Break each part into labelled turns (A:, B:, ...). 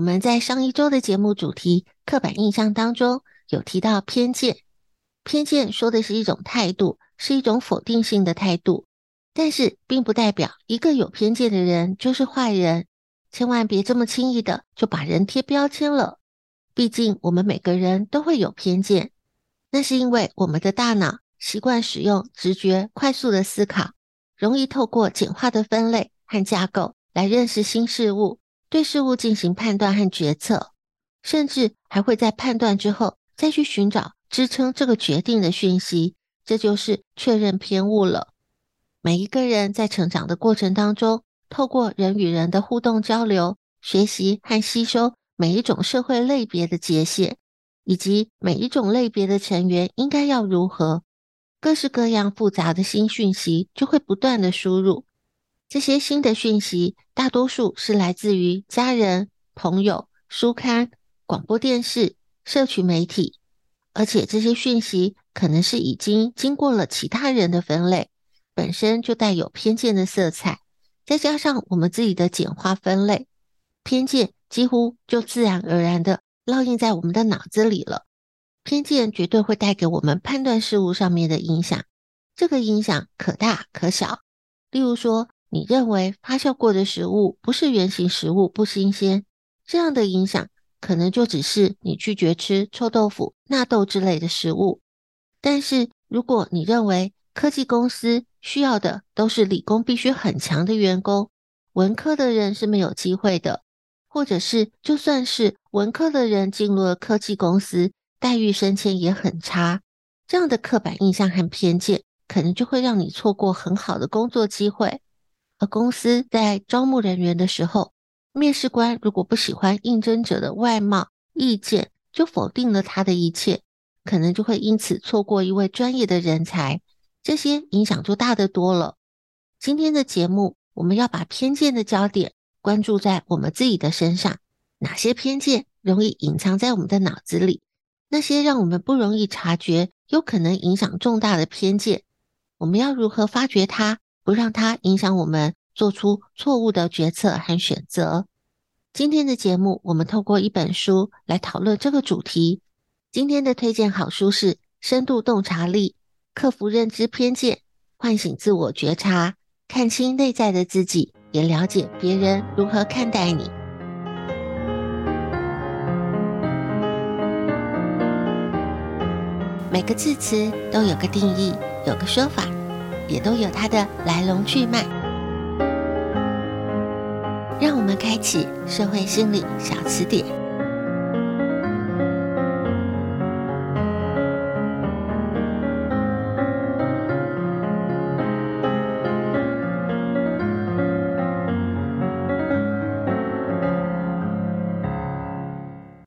A: 我们在上一周的节目主题“刻板印象”当中有提到偏见。偏见说的是一种态度，是一种否定性的态度，但是并不代表一个有偏见的人就是坏人。千万别这么轻易的就把人贴标签了。毕竟我们每个人都会有偏见，那是因为我们的大脑。习惯使用直觉、快速的思考，容易透过简化的分类和架构来认识新事物，对事物进行判断和决策，甚至还会在判断之后再去寻找支撑这个决定的讯息，这就是确认偏误了。每一个人在成长的过程当中，透过人与人的互动交流，学习和吸收每一种社会类别的界限，以及每一种类别的成员应该要如何。各式各样复杂的新讯息就会不断的输入，这些新的讯息大多数是来自于家人、朋友、书刊、广播电视、社群媒体，而且这些讯息可能是已经经过了其他人的分类，本身就带有偏见的色彩，再加上我们自己的简化分类，偏见几乎就自然而然的烙印在我们的脑子里了。偏见绝对会带给我们判断事物上面的影响，这个影响可大可小。例如说，你认为发酵过的食物不是原型食物，不新鲜，这样的影响可能就只是你拒绝吃臭豆腐、纳豆之类的食物。但是，如果你认为科技公司需要的都是理工必须很强的员工，文科的人是没有机会的，或者是就算是文科的人进入了科技公司，待遇升迁也很差，这样的刻板印象和偏见，可能就会让你错过很好的工作机会。而公司在招募人员的时候，面试官如果不喜欢应征者的外貌、意见，就否定了他的一切，可能就会因此错过一位专业的人才。这些影响就大得多了。今天的节目，我们要把偏见的焦点关注在我们自己的身上，哪些偏见容易隐藏在我们的脑子里？那些让我们不容易察觉、有可能影响重大的偏见，我们要如何发掘它，不让它影响我们做出错误的决策和选择？今天的节目，我们透过一本书来讨论这个主题。今天的推荐好书是《深度洞察力：克服认知偏见，唤醒自我觉察，看清内在的自己，也了解别人如何看待你》。每个字词都有个定义，有个说法，也都有它的来龙去脉。让我们开启社会心理小词典。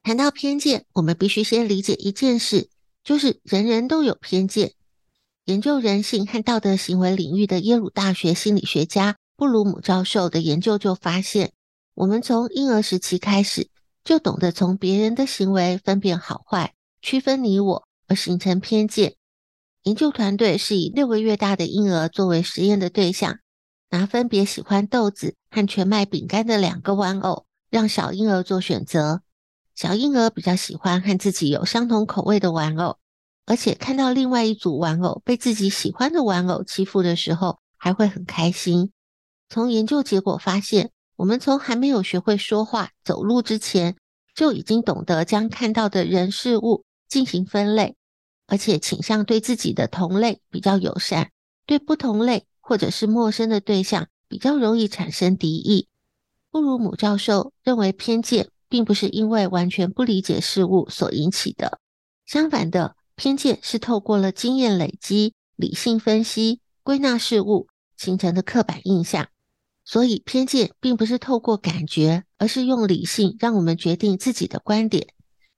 A: 谈到偏见，我们必须先理解一件事。就是人人都有偏见。研究人性和道德行为领域的耶鲁大学心理学家布鲁姆教授的研究就发现，我们从婴儿时期开始就懂得从别人的行为分辨好坏，区分你我而形成偏见。研究团队是以六个月大的婴儿作为实验的对象，拿分别喜欢豆子和全麦饼干的两个玩偶，让小婴儿做选择。小婴儿比较喜欢和自己有相同口味的玩偶，而且看到另外一组玩偶被自己喜欢的玩偶欺负的时候，还会很开心。从研究结果发现，我们从还没有学会说话、走路之前，就已经懂得将看到的人事物进行分类，而且倾向对自己的同类比较友善，对不同类或者是陌生的对象比较容易产生敌意。布鲁姆教授认为偏见。并不是因为完全不理解事物所引起的，相反的，偏见是透过了经验累积、理性分析、归纳事物形成的刻板印象。所以，偏见并不是透过感觉，而是用理性让我们决定自己的观点。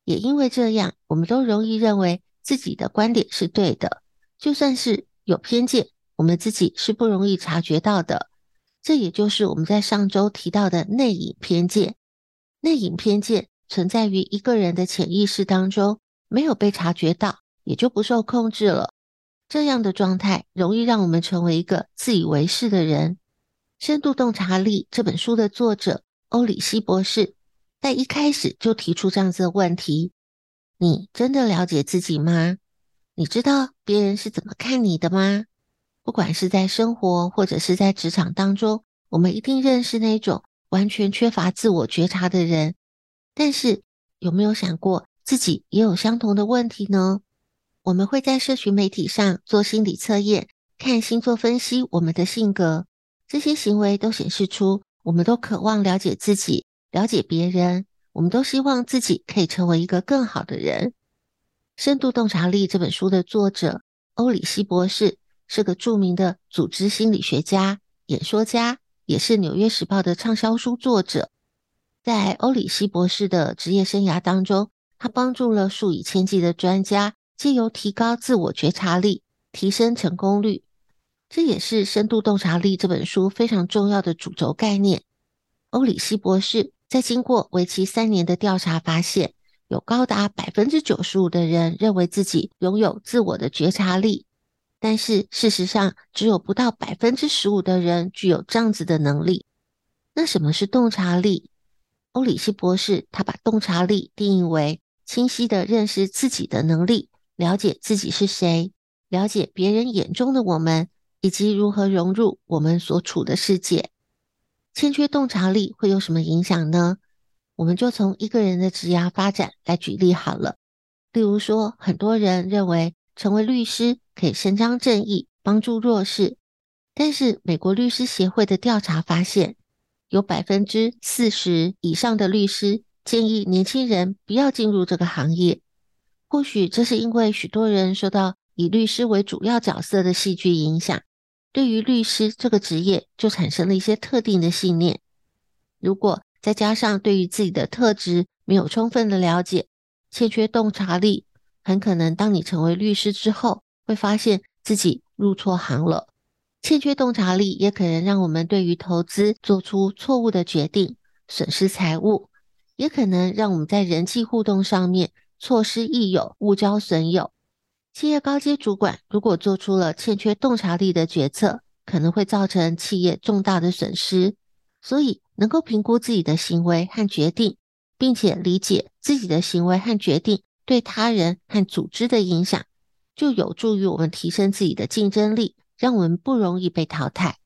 A: 也因为这样，我们都容易认为自己的观点是对的，就算是有偏见，我们自己是不容易察觉到的。这也就是我们在上周提到的内隐偏见。内隐偏见存在于一个人的潜意识当中，没有被察觉到，也就不受控制了。这样的状态容易让我们成为一个自以为是的人。《深度洞察力》这本书的作者欧里希博士在一开始就提出这样子的问题：你真的了解自己吗？你知道别人是怎么看你的吗？不管是在生活或者是在职场当中，我们一定认识那种。完全缺乏自我觉察的人，但是有没有想过自己也有相同的问题呢？我们会在社群媒体上做心理测验，看星座分析我们的性格，这些行为都显示出我们都渴望了解自己，了解别人，我们都希望自己可以成为一个更好的人。《深度洞察力》这本书的作者欧里希博士是个著名的组织心理学家、演说家。也是《纽约时报》的畅销书作者，在欧里希博士的职业生涯当中，他帮助了数以千计的专家，借由提高自我觉察力，提升成功率。这也是《深度洞察力》这本书非常重要的主轴概念。欧里希博士在经过为期三年的调查发现，有高达百分之九十五的人认为自己拥有自我的觉察力。但是事实上，只有不到百分之十五的人具有这样子的能力。那什么是洞察力？欧里希博士他把洞察力定义为清晰地认识自己的能力，了解自己是谁，了解别人眼中的我们，以及如何融入我们所处的世界。欠缺洞察力会有什么影响呢？我们就从一个人的职涯发展来举例好了。例如说，很多人认为成为律师。可以伸张正义，帮助弱势。但是，美国律师协会的调查发现，有百分之四十以上的律师建议年轻人不要进入这个行业。或许这是因为许多人受到以律师为主要角色的戏剧影响，对于律师这个职业就产生了一些特定的信念。如果再加上对于自己的特质没有充分的了解，欠缺洞察力，很可能当你成为律师之后，会发现自己入错行了，欠缺洞察力也可能让我们对于投资做出错误的决定，损失财物，也可能让我们在人际互动上面错失益友，误交损友。企业高阶主管如果做出了欠缺洞察力的决策，可能会造成企业重大的损失。所以，能够评估自己的行为和决定，并且理解自己的行为和决定对他人和组织的影响。就有助于我们提升自己的竞争力，让我们不容易被淘汰。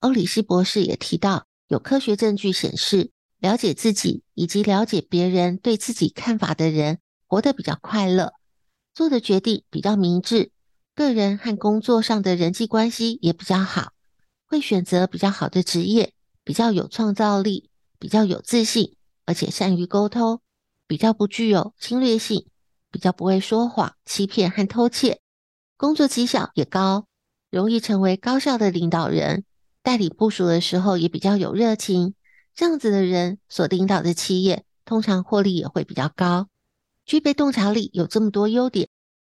A: 欧里希博士也提到，有科学证据显示，了解自己以及了解别人对自己看法的人，活得比较快乐，做的决定比较明智，个人和工作上的人际关系也比较好，会选择比较好的职业，比较有创造力，比较有自信，而且善于沟通，比较不具有侵略性。比较不会说谎、欺骗和偷窃，工作绩效也高，容易成为高效的领导人。代理部署的时候也比较有热情，这样子的人所领导的企业通常获利也会比较高。具备洞察力有这么多优点，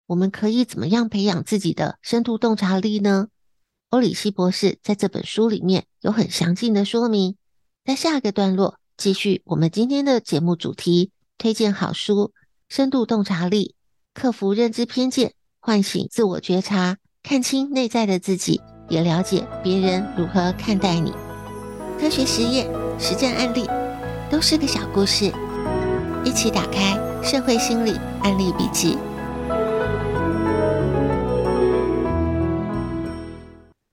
A: 我们可以怎么样培养自己的深度洞察力呢？欧里希博士在这本书里面有很详尽的说明。在下一个段落继续我们今天的节目主题，推荐好书。深度洞察力克服认知偏见，唤醒自我觉察，看清内在的自己，也了解别人如何看待你。科学实验、实战案例，都是个小故事。一起打开《社会心理案例笔记》。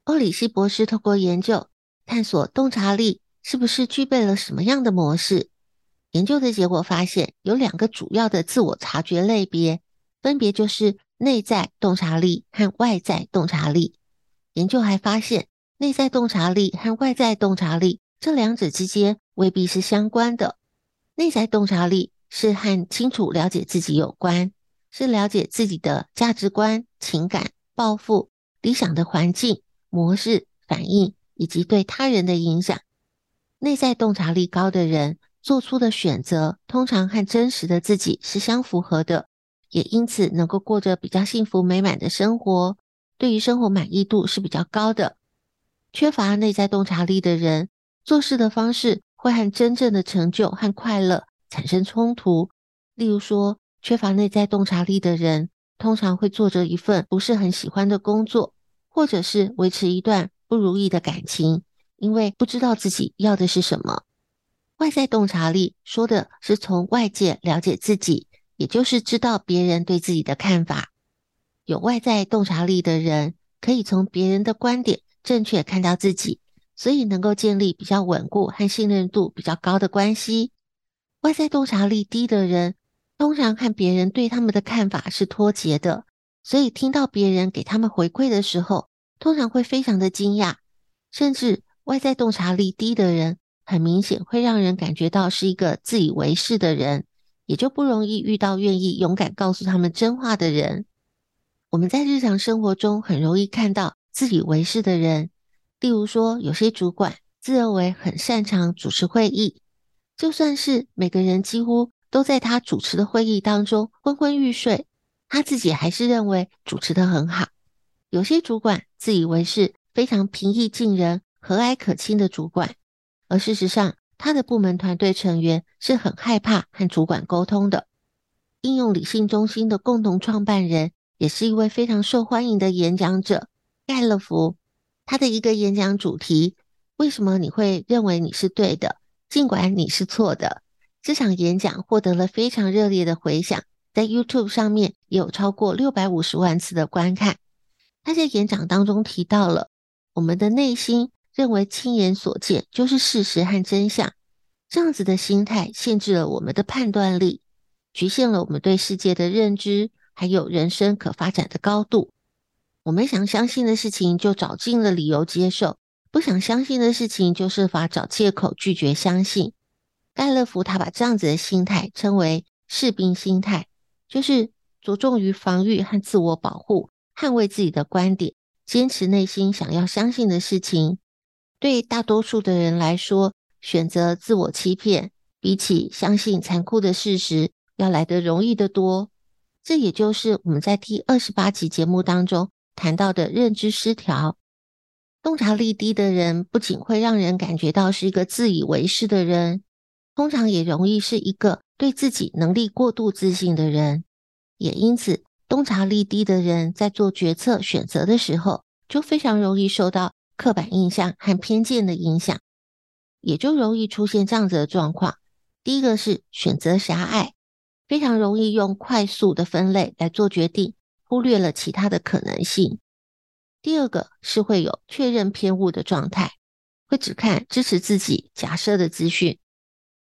A: 欧里希博士透过研究，探索洞察力是不是具备了什么样的模式。研究的结果发现，有两个主要的自我察觉类别，分别就是内在洞察力和外在洞察力。研究还发现，内在洞察力和外在洞察力这两者之间未必是相关的。内在洞察力是和清楚了解自己有关，是了解自己的价值观、情感、抱负、理想的环境、模式、反应以及对他人的影响。内在洞察力高的人，做出的选择通常和真实的自己是相符合的，也因此能够过着比较幸福美满的生活，对于生活满意度是比较高的。缺乏内在洞察力的人，做事的方式会和真正的成就和快乐产生冲突。例如说，缺乏内在洞察力的人，通常会做着一份不是很喜欢的工作，或者是维持一段不如意的感情，因为不知道自己要的是什么。外在洞察力说的是从外界了解自己，也就是知道别人对自己的看法。有外在洞察力的人，可以从别人的观点正确看到自己，所以能够建立比较稳固和信任度比较高的关系。外在洞察力低的人，通常和别人对他们的看法是脱节的，所以听到别人给他们回馈的时候，通常会非常的惊讶，甚至外在洞察力低的人。很明显会让人感觉到是一个自以为是的人，也就不容易遇到愿意勇敢告诉他们真话的人。我们在日常生活中很容易看到自以为是的人，例如说，有些主管自认为很擅长主持会议，就算是每个人几乎都在他主持的会议当中昏昏欲睡，他自己还是认为主持得很好。有些主管自以为是非常平易近人、和蔼可亲的主管。而事实上，他的部门团队成员是很害怕和主管沟通的。应用理性中心的共同创办人，也是一位非常受欢迎的演讲者盖勒夫。他的一个演讲主题：为什么你会认为你是对的，尽管你是错的？这场演讲获得了非常热烈的回响，在 YouTube 上面也有超过六百五十万次的观看。他在演讲当中提到了我们的内心。认为亲眼所见就是事实和真相，这样子的心态限制了我们的判断力，局限了我们对世界的认知，还有人生可发展的高度。我们想相信的事情就找尽了理由接受，不想相信的事情就设法找借口拒绝相信。盖勒夫他把这样子的心态称为士兵心态，就是着重于防御和自我保护，捍卫自己的观点，坚持内心想要相信的事情。对大多数的人来说，选择自我欺骗，比起相信残酷的事实，要来得容易得多。这也就是我们在第二十八集节目当中谈到的认知失调。洞察力低的人，不仅会让人感觉到是一个自以为是的人，通常也容易是一个对自己能力过度自信的人。也因此，洞察力低的人在做决策选择的时候，就非常容易受到。刻板印象和偏见的影响，也就容易出现这样子的状况。第一个是选择狭隘，非常容易用快速的分类来做决定，忽略了其他的可能性。第二个是会有确认偏误的状态，会只看支持自己假设的资讯。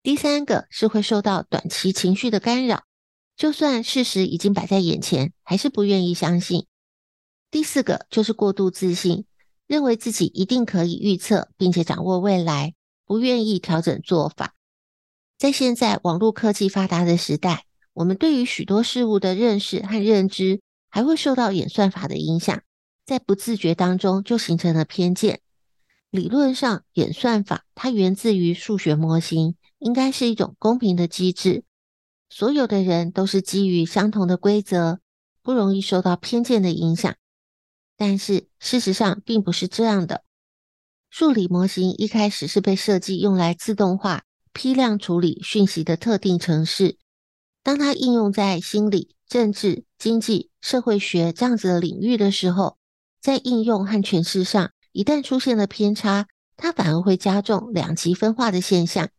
A: 第三个是会受到短期情绪的干扰，就算事实已经摆在眼前，还是不愿意相信。第四个就是过度自信。认为自己一定可以预测并且掌握未来，不愿意调整做法。在现在网络科技发达的时代，我们对于许多事物的认识和认知，还会受到演算法的影响，在不自觉当中就形成了偏见。理论上，演算法它源自于数学模型，应该是一种公平的机制，所有的人都是基于相同的规则，不容易受到偏见的影响。但是事实上并不是这样的。数理模型一开始是被设计用来自动化批量处理讯息的特定程式。当它应用在心理、政治、经济、社会学这样子的领域的时候，在应用和诠释上，一旦出现了偏差，它反而会加重两极分化的现象。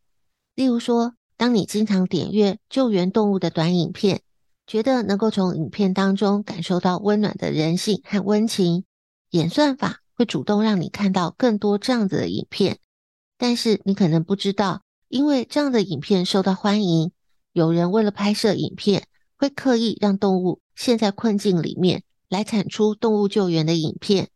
A: 例如说，当你经常点阅救援动物的短影片，觉得能够从影片当中感受到温暖的人性和温情，演算法会主动让你看到更多这样子的影片。但是你可能不知道，因为这样的影片受到欢迎，有人为了拍摄影片，会刻意让动物陷在困境里面，来产出动物救援的影片。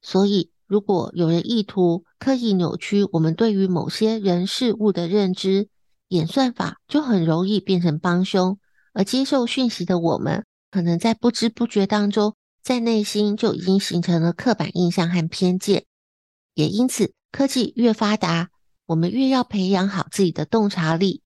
A: 所以，如果有人意图刻意扭曲我们对于某些人事物的认知，演算法就很容易变成帮凶，而接受讯息的我们，可能在不知不觉当中，在内心就已经形成了刻板印象和偏见。也因此，科技越发达，我们越要培养好自己的洞察力。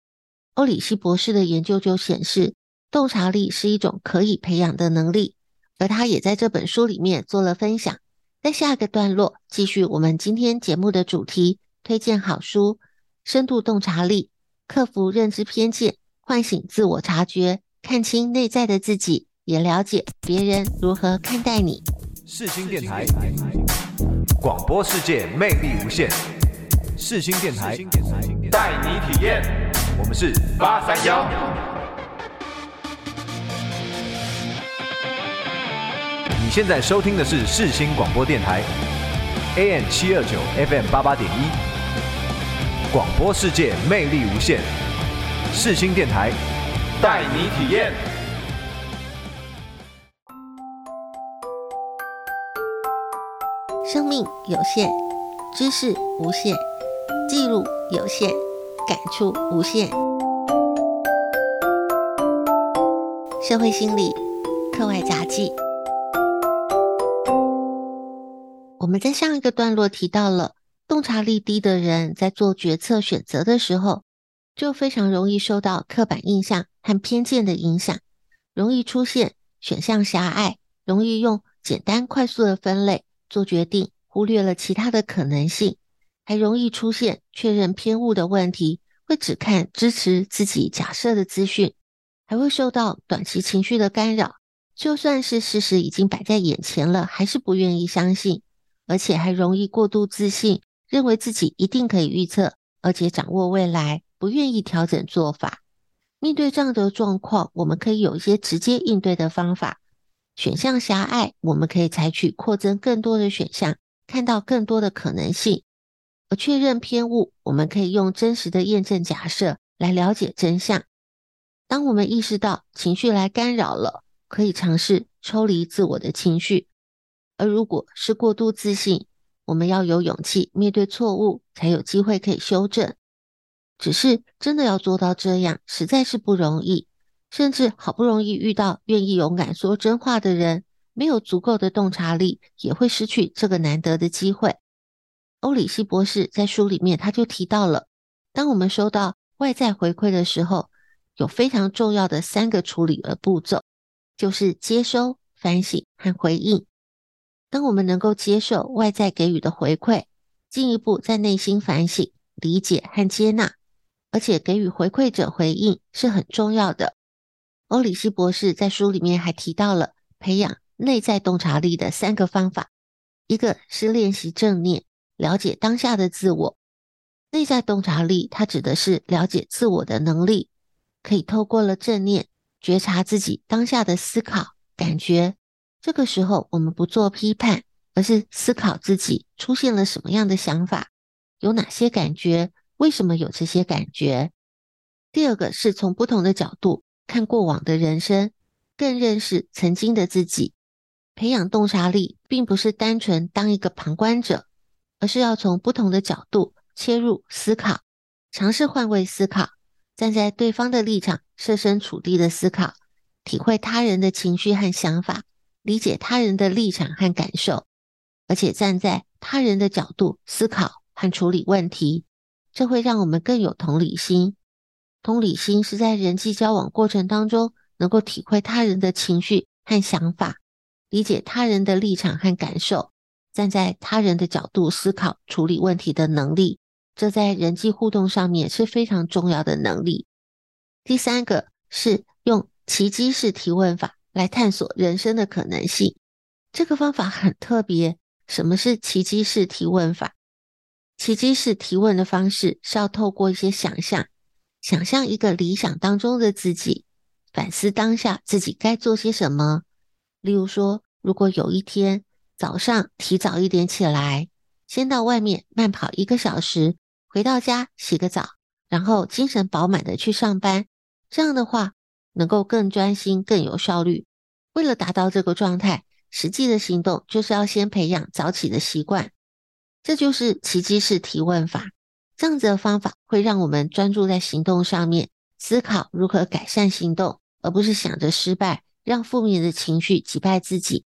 A: 欧里希博士的研究就显示，洞察力是一种可以培养的能力，而他也在这本书里面做了分享。在下个段落，继续我们今天节目的主题，推荐好书《深度洞察力：克服认知偏见，唤醒自我察觉，看清内在的自己，也了解别人如何看待你》。
B: 世新电台，广播世界魅力无限。世新电台，带你体验。我们是八三幺。现在收听的是世新广播电台，AM 七二九 FM 八八点一，广播世界魅力无限，世新电台带你体验。
A: 生命有限，知识无限，记录有限，感触无限。社会心理课外杂记。我们在上一个段落提到了，洞察力低的人在做决策选择的时候，就非常容易受到刻板印象和偏见的影响，容易出现选项狭隘，容易用简单快速的分类做决定，忽略了其他的可能性，还容易出现确认偏误的问题，会只看支持自己假设的资讯，还会受到短期情绪的干扰，就算是事实已经摆在眼前了，还是不愿意相信。而且还容易过度自信，认为自己一定可以预测，而且掌握未来，不愿意调整做法。面对这样的状况，我们可以有一些直接应对的方法。选项狭隘，我们可以采取扩增更多的选项，看到更多的可能性。而确认偏误，我们可以用真实的验证假设来了解真相。当我们意识到情绪来干扰了，可以尝试抽离自我的情绪。而如果是过度自信，我们要有勇气面对错误，才有机会可以修正。只是真的要做到这样，实在是不容易。甚至好不容易遇到愿意勇敢说真话的人，没有足够的洞察力，也会失去这个难得的机会。欧里希博士在书里面他就提到了，当我们收到外在回馈的时候，有非常重要的三个处理的步骤，就是接收、反省和回应。当我们能够接受外在给予的回馈，进一步在内心反省、理解和接纳，而且给予回馈者回应是很重要的。欧里希博士在书里面还提到了培养内在洞察力的三个方法，一个是练习正念，了解当下的自我。内在洞察力，它指的是了解自我的能力，可以透过了正念觉察自己当下的思考、感觉。这个时候，我们不做批判，而是思考自己出现了什么样的想法，有哪些感觉，为什么有这些感觉。第二个是从不同的角度看过往的人生，更认识曾经的自己。培养洞察力，并不是单纯当一个旁观者，而是要从不同的角度切入思考，尝试换位思考，站在对方的立场，设身处地的思考，体会他人的情绪和想法。理解他人的立场和感受，而且站在他人的角度思考和处理问题，这会让我们更有同理心。同理心是在人际交往过程当中，能够体会他人的情绪和想法，理解他人的立场和感受，站在他人的角度思考处理问题的能力，这在人际互动上面是非常重要的能力。第三个是用奇迹式提问法来探索人生的可能性。这个方法很特别。什么是奇迹式提问法？奇迹式提问的方式是要透过一些想象，想象一个理想当中的自己，反思当下自己该做些什么。例如说，如果有一天早上提早一点起来，先到外面慢跑一个小时，回到家洗个澡，然后精神饱满的去上班，这样的话能够更专心、更有效率。为了达到这个状态。实际的行动就是要先培养早起的习惯，这就是奇迹式提问法。这样子的方法会让我们专注在行动上面，思考如何改善行动，而不是想着失败，让负面的情绪击败自己。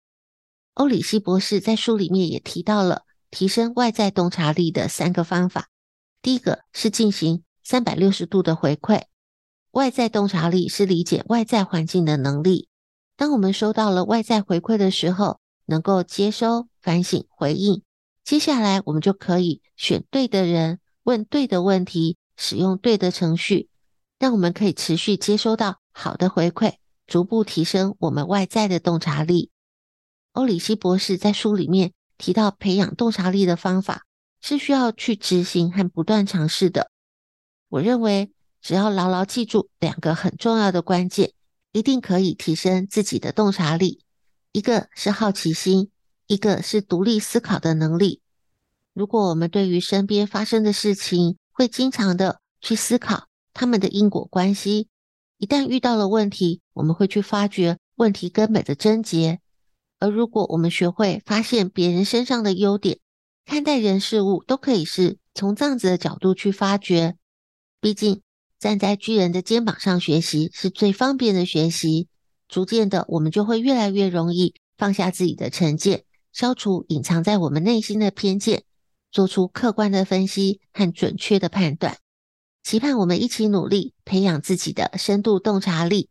A: 欧里希博士在书里面也提到了提升外在洞察力的三个方法。第一个是进行三百六十度的回馈，外在洞察力是理解外在环境的能力。当我们收到了外在回馈的时候，能够接收、反省、回应，接下来我们就可以选对的人，问对的问题，使用对的程序，让我们可以持续接收到好的回馈，逐步提升我们外在的洞察力。欧里希博士在书里面提到，培养洞察力的方法是需要去执行和不断尝试的。我认为，只要牢牢记住两个很重要的关键。一定可以提升自己的洞察力，一个是好奇心，一个是独立思考的能力。如果我们对于身边发生的事情会经常的去思考他们的因果关系，一旦遇到了问题，我们会去发掘问题根本的症结。而如果我们学会发现别人身上的优点，看待人事物都可以是从这样子的角度去发掘，毕竟。站在巨人的肩膀上学习是最方便的学习，逐渐的，我们就会越来越容易放下自己的成见，消除隐藏在我们内心的偏见，做出客观的分析和准确的判断。期盼我们一起努力，培养自己的深度洞察力。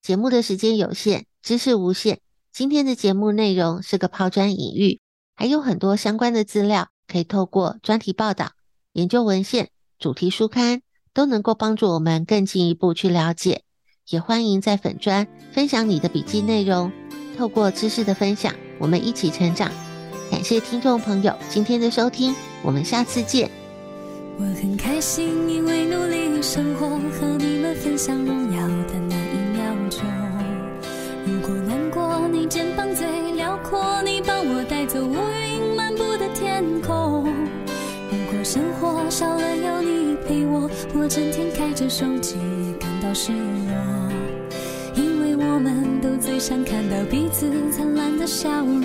A: 节目的时间有限，知识无限。今天的节目内容是个抛砖引玉，还有很多相关的资料可以透过专题报道、研究文献、主题书刊。都能够帮助我们更进一步去了解，也欢迎在粉专分享你的笔记内容。透过知识的分享，我们一起成长。感谢听众朋友今天的收听，我们下次见。
C: 我很开心，因为努力生活，和你们分享荣耀的那一秒钟。如果难过，你肩膀最辽阔，你帮我带走乌云漫步的天空。如果生活少了。我，整天开着手机感到失落，因为我们都最想看到彼此灿烂的笑容。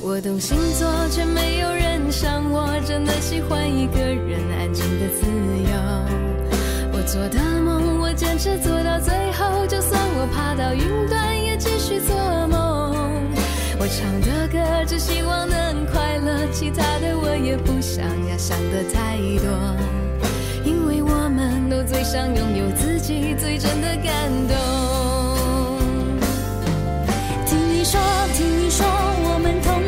C: 我懂星座，却没有人像我，真的喜欢一个人安静的自由。我做的梦，我坚持做到最后，就算我爬到云端，也继续做梦。我唱的歌，只希望能快乐，其他的我也不想要想的太多，因为我们都最想拥有自己最真的感动。听你说，听你说，我们同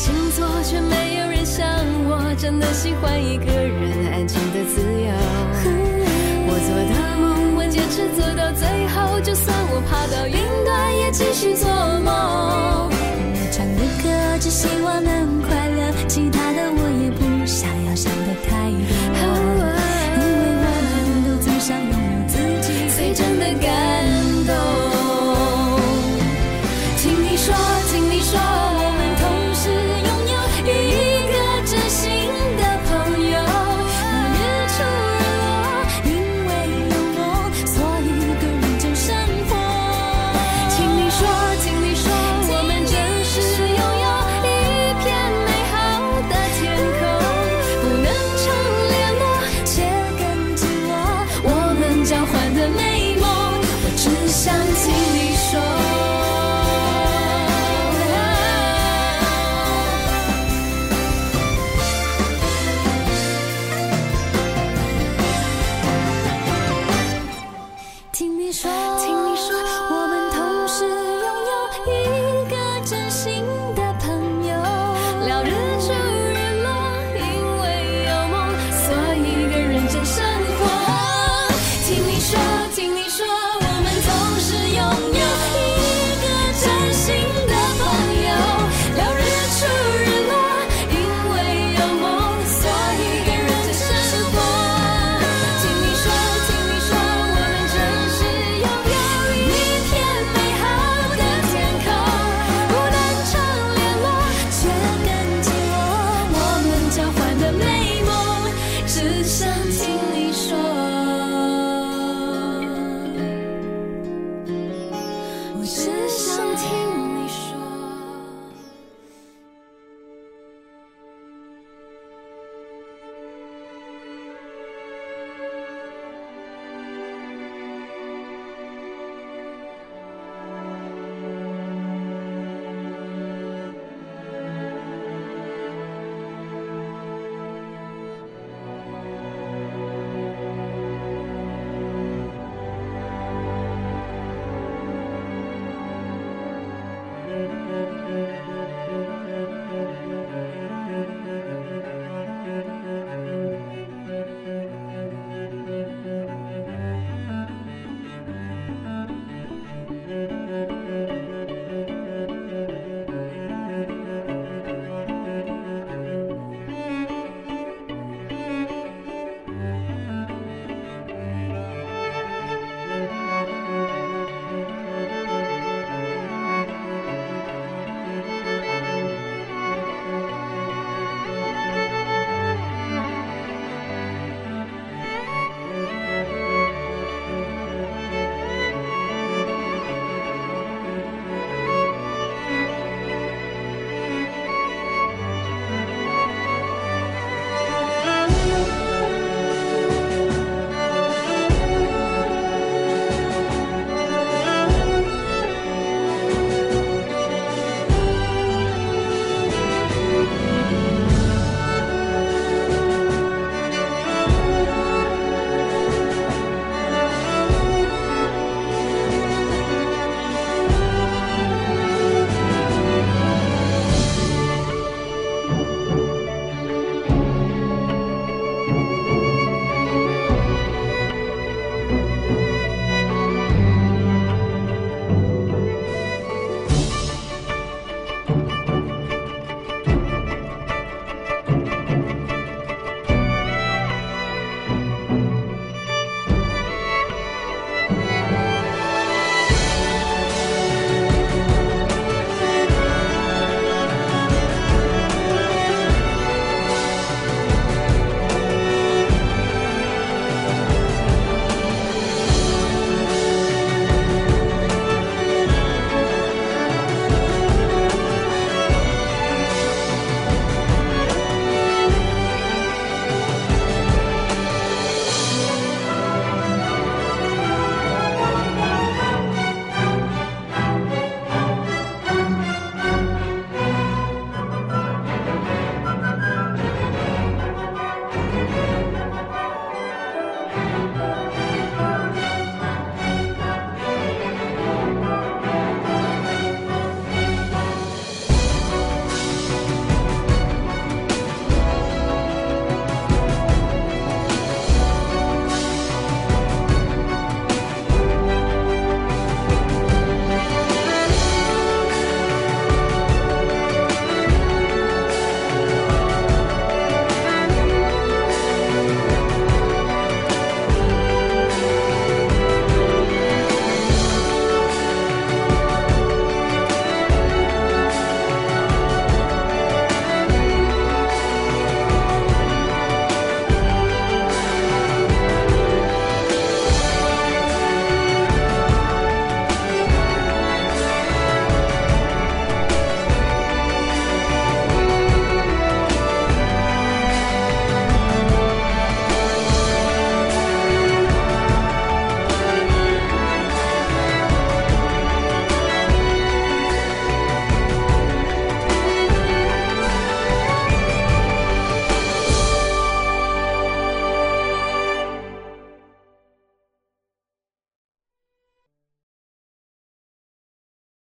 C: 星座，却没有人像我，真的喜欢一个人安静的自由。我做的梦，我坚持做到最后，就算我爬到云端，也继续做梦。我唱的歌，只希望能快